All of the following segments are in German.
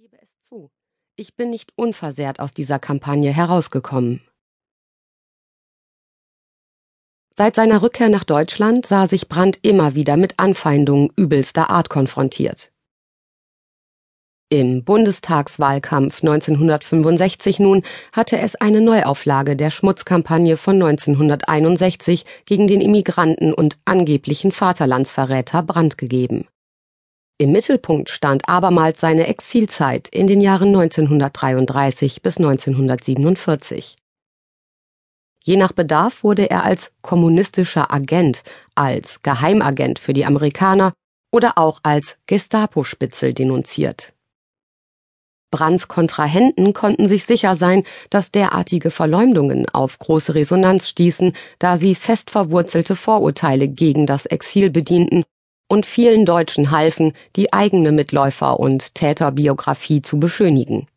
gebe es zu. Ich bin nicht unversehrt aus dieser Kampagne herausgekommen. Seit seiner Rückkehr nach Deutschland sah sich Brandt immer wieder mit Anfeindungen übelster Art konfrontiert. Im Bundestagswahlkampf 1965 nun hatte es eine Neuauflage der Schmutzkampagne von 1961 gegen den Immigranten und angeblichen Vaterlandsverräter Brandt gegeben. Im Mittelpunkt stand abermals seine Exilzeit in den Jahren 1933 bis 1947. Je nach Bedarf wurde er als kommunistischer Agent, als Geheimagent für die Amerikaner oder auch als Gestapo-Spitzel denunziert. Brands Kontrahenten konnten sich sicher sein, dass derartige Verleumdungen auf große Resonanz stießen, da sie fest verwurzelte Vorurteile gegen das Exil bedienten und vielen Deutschen halfen, die eigene Mitläufer und Täterbiografie zu beschönigen.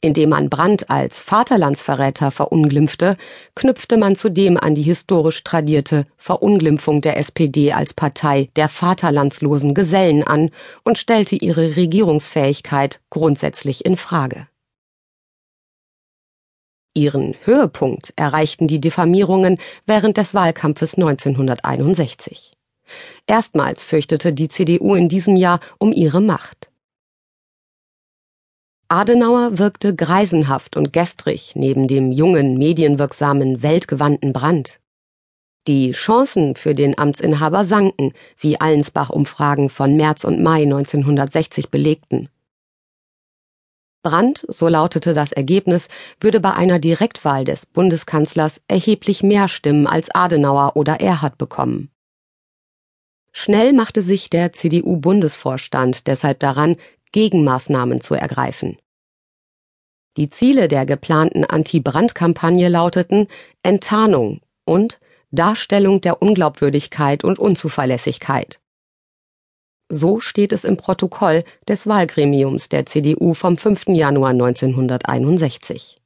Indem man Brandt als Vaterlandsverräter verunglimpfte, knüpfte man zudem an die historisch tradierte Verunglimpfung der SPD als Partei der vaterlandslosen Gesellen an und stellte ihre Regierungsfähigkeit grundsätzlich in Frage. Ihren Höhepunkt erreichten die Diffamierungen während des Wahlkampfes 1961. Erstmals fürchtete die CDU in diesem Jahr um ihre Macht. Adenauer wirkte greisenhaft und gestrig neben dem jungen, medienwirksamen, weltgewandten Brandt. Die Chancen für den Amtsinhaber sanken, wie Allensbach-Umfragen von März und Mai 1960 belegten. Brandt, so lautete das Ergebnis, würde bei einer Direktwahl des Bundeskanzlers erheblich mehr Stimmen als Adenauer oder Erhard bekommen. Schnell machte sich der CDU-Bundesvorstand deshalb daran, Gegenmaßnahmen zu ergreifen. Die Ziele der geplanten Anti-Brand-Kampagne lauteten Enttarnung und Darstellung der Unglaubwürdigkeit und Unzuverlässigkeit. So steht es im Protokoll des Wahlgremiums der CDU vom 5. Januar 1961.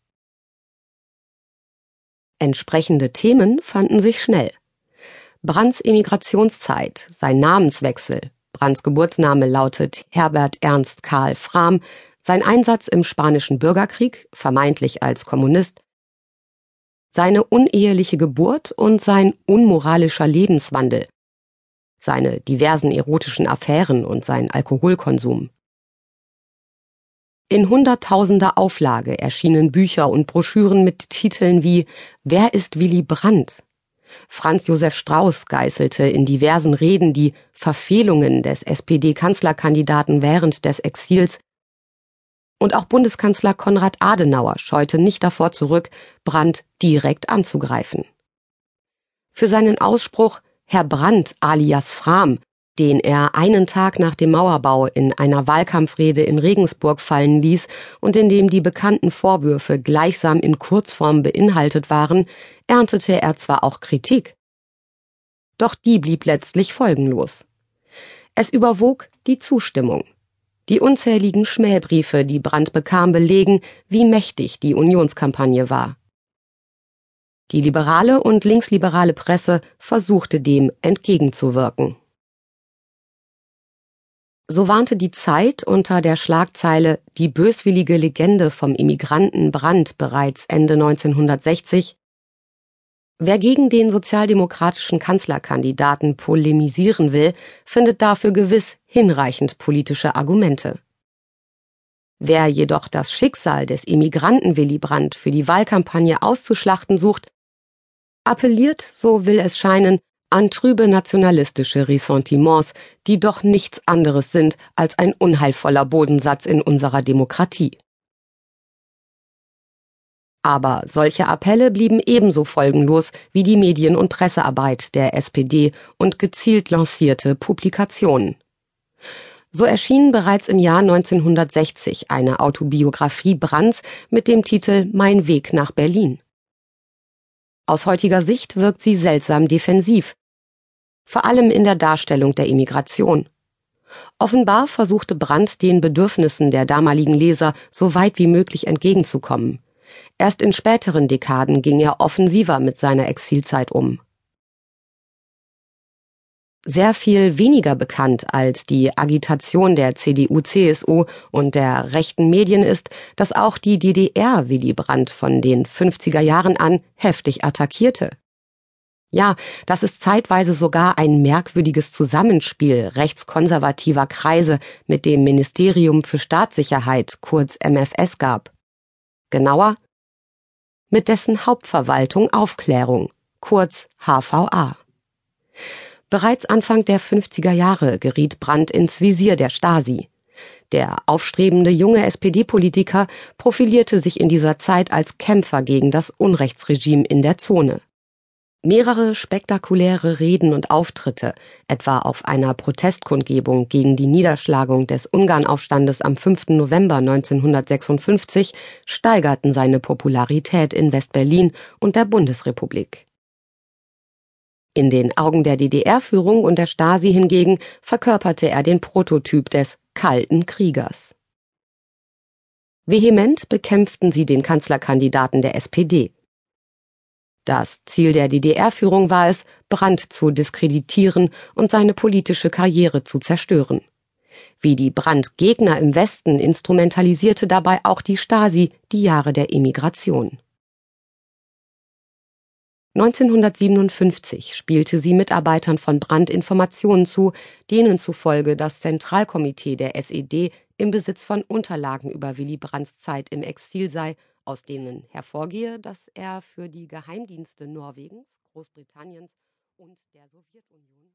Entsprechende Themen fanden sich schnell. Brands Emigrationszeit, sein Namenswechsel, Brands Geburtsname lautet Herbert Ernst Karl Frahm, sein Einsatz im Spanischen Bürgerkrieg, vermeintlich als Kommunist, seine uneheliche Geburt und sein unmoralischer Lebenswandel, seine diversen erotischen Affären und sein Alkoholkonsum. In hunderttausender Auflage erschienen Bücher und Broschüren mit Titeln wie Wer ist Willy Brandt? Franz Josef Strauß geißelte in diversen Reden die Verfehlungen des SPD-Kanzlerkandidaten während des Exils und auch Bundeskanzler Konrad Adenauer scheute nicht davor zurück, Brandt direkt anzugreifen. Für seinen Ausspruch Herr Brandt alias Frahm den er einen Tag nach dem Mauerbau in einer Wahlkampfrede in Regensburg fallen ließ und in dem die bekannten Vorwürfe gleichsam in Kurzform beinhaltet waren, erntete er zwar auch Kritik, doch die blieb letztlich folgenlos. Es überwog die Zustimmung. Die unzähligen Schmähbriefe, die Brandt bekam, belegen, wie mächtig die Unionskampagne war. Die liberale und linksliberale Presse versuchte dem entgegenzuwirken. So warnte die Zeit unter der Schlagzeile Die böswillige Legende vom Immigranten Brandt bereits Ende 1960 Wer gegen den sozialdemokratischen Kanzlerkandidaten polemisieren will, findet dafür gewiss hinreichend politische Argumente. Wer jedoch das Schicksal des Immigranten Willy Brandt für die Wahlkampagne auszuschlachten sucht, appelliert, so will es scheinen, an trübe nationalistische Ressentiments, die doch nichts anderes sind als ein unheilvoller Bodensatz in unserer Demokratie. Aber solche Appelle blieben ebenso folgenlos wie die Medien- und Pressearbeit der SPD und gezielt lancierte Publikationen. So erschien bereits im Jahr 1960 eine Autobiografie Brands mit dem Titel Mein Weg nach Berlin. Aus heutiger Sicht wirkt sie seltsam defensiv, vor allem in der Darstellung der Immigration. Offenbar versuchte Brandt den Bedürfnissen der damaligen Leser so weit wie möglich entgegenzukommen. Erst in späteren Dekaden ging er offensiver mit seiner Exilzeit um. Sehr viel weniger bekannt als die Agitation der CDU-CSU und der rechten Medien ist, dass auch die DDR Willy Brandt von den 50er Jahren an heftig attackierte. Ja, dass es zeitweise sogar ein merkwürdiges Zusammenspiel rechtskonservativer Kreise mit dem Ministerium für Staatssicherheit, kurz MFS, gab. Genauer, mit dessen Hauptverwaltung Aufklärung, kurz HVA. Bereits Anfang der 50er Jahre geriet Brandt ins Visier der Stasi. Der aufstrebende junge SPD-Politiker profilierte sich in dieser Zeit als Kämpfer gegen das Unrechtsregime in der Zone. Mehrere spektakuläre Reden und Auftritte, etwa auf einer Protestkundgebung gegen die Niederschlagung des Ungarnaufstandes am 5. November 1956, steigerten seine Popularität in Westberlin und der Bundesrepublik. In den Augen der DDR-Führung und der Stasi hingegen verkörperte er den Prototyp des kalten Kriegers. Vehement bekämpften sie den Kanzlerkandidaten der SPD. Das Ziel der DDR-Führung war es, Brandt zu diskreditieren und seine politische Karriere zu zerstören. Wie die Brandt-Gegner im Westen instrumentalisierte dabei auch die Stasi die Jahre der Emigration. 1957 spielte sie Mitarbeitern von Brandt Informationen zu, denen zufolge das Zentralkomitee der SED im Besitz von Unterlagen über Willy Brandts Zeit im Exil sei aus denen hervorgehe, dass er für die Geheimdienste Norwegens, Großbritanniens und der Sowjetunion